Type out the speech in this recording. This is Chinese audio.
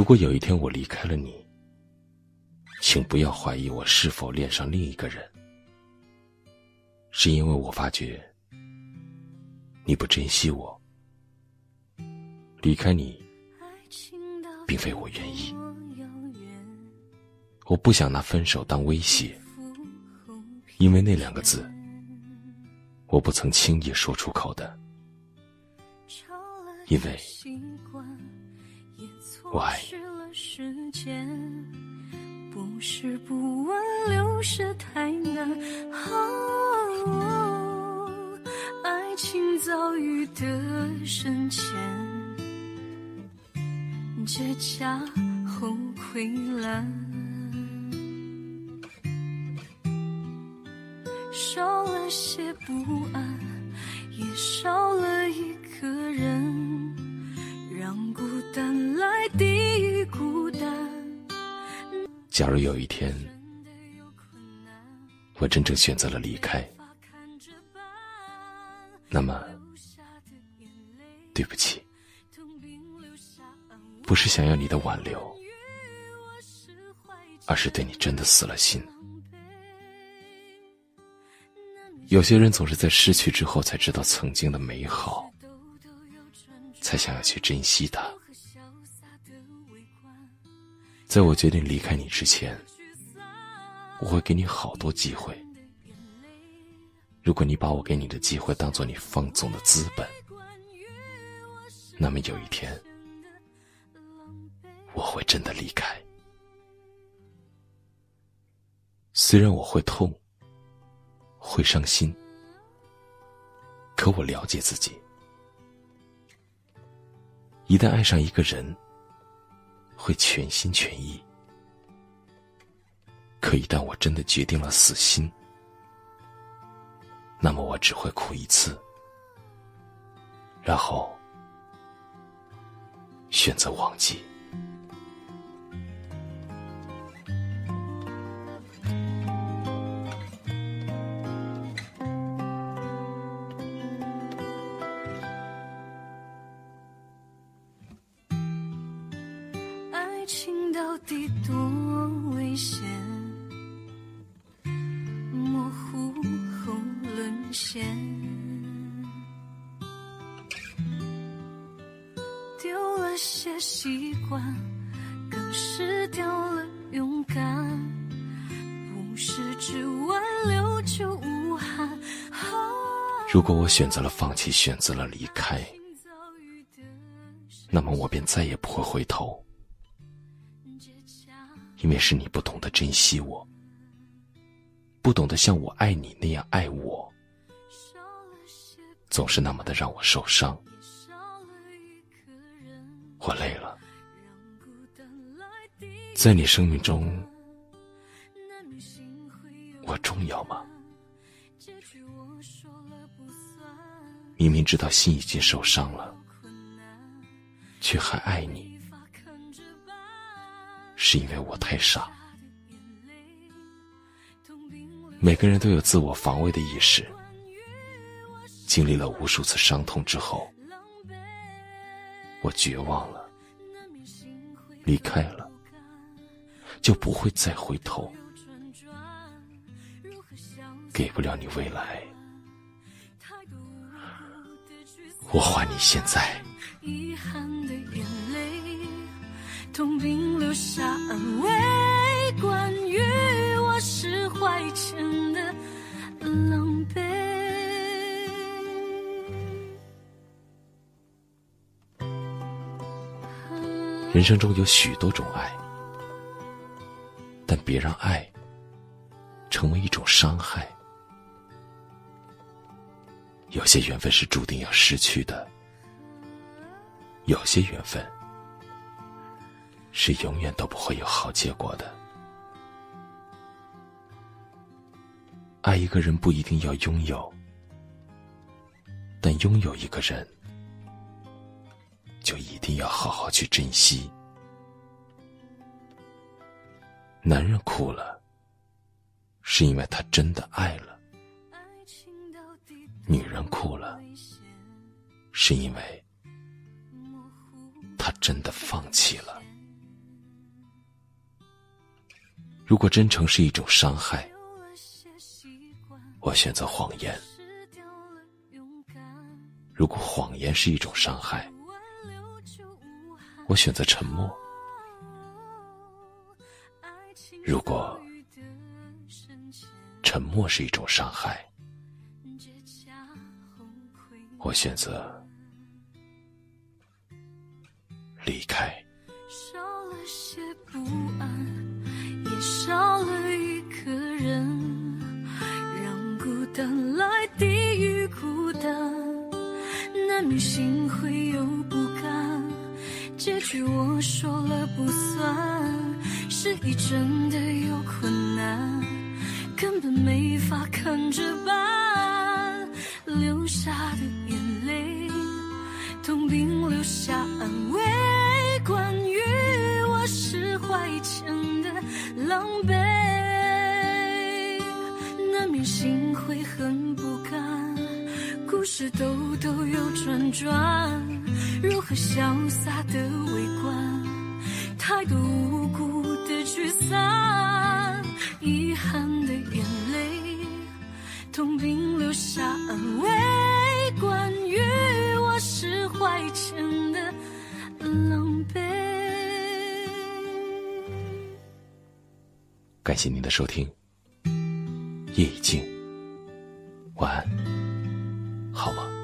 如果有一天我离开了你，请不要怀疑我是否恋上另一个人，是因为我发觉你不珍惜我，离开你，并非我愿意。我不想拿分手当威胁，因为那两个字，我不曾轻易说出口的，因为。我爱你。不是不问流逝太难，爱情遭遇的深浅，结痂后溃烂，少了些不安，也少了一个人，假如有一天，我真正选择了离开，那么，对不起，不是想要你的挽留，而是对你真的死了心。有些人总是在失去之后才知道曾经的美好，才想要去珍惜它。在我决定离开你之前，我会给你好多机会。如果你把我给你的机会当做你放纵的资本，那么有一天我会真的离开。虽然我会痛，会伤心，可我了解自己，一旦爱上一个人。会全心全意，可一旦我真的决定了死心，那么我只会哭一次，然后选择忘记。底多危险，模糊后沦陷，丢了些习惯，更失掉了勇敢。不是只挽留就无憾。如果我选择了放弃，选择了离开，那么我便再也不会回头。因为是你不懂得珍惜我，不懂得像我爱你那样爱我，总是那么的让我受伤。我累了，在你生命中，我重要吗？明明知道心已经受伤了，却还爱你。是因为我太傻。每个人都有自我防卫的意识，经历了无数次伤痛之后，我绝望了，离开了，就不会再回头，给不了你未来，我还你现在。痛并留下安慰，关于我释怀前的狼狈。人生中有许多种爱，但别让爱成为一种伤害。有些缘分是注定要失去的，有些缘分。是永远都不会有好结果的。爱一个人不一定要拥有，但拥有一个人，就一定要好好去珍惜。男人哭了，是因为他真的爱了；女人哭了，是因为她真的放弃了。如果真诚是一种伤害，我选择谎言；如果谎言是一种伤害，我选择沉默；如果沉默是一种伤害，我选择离开。难免心会有不甘。结局我说了不算，是意真的有困难，根本没法看着办，流下的眼泪，痛并留下安慰。关于我释怀前的。狼狈，难免心会很不甘。故事兜兜又转转，如何潇洒的围观？太多无辜的聚散，遗憾的眼泪，痛并留下安慰。关于我释怀前的狼狈。感谢您的收听，夜已静，晚安，好吗？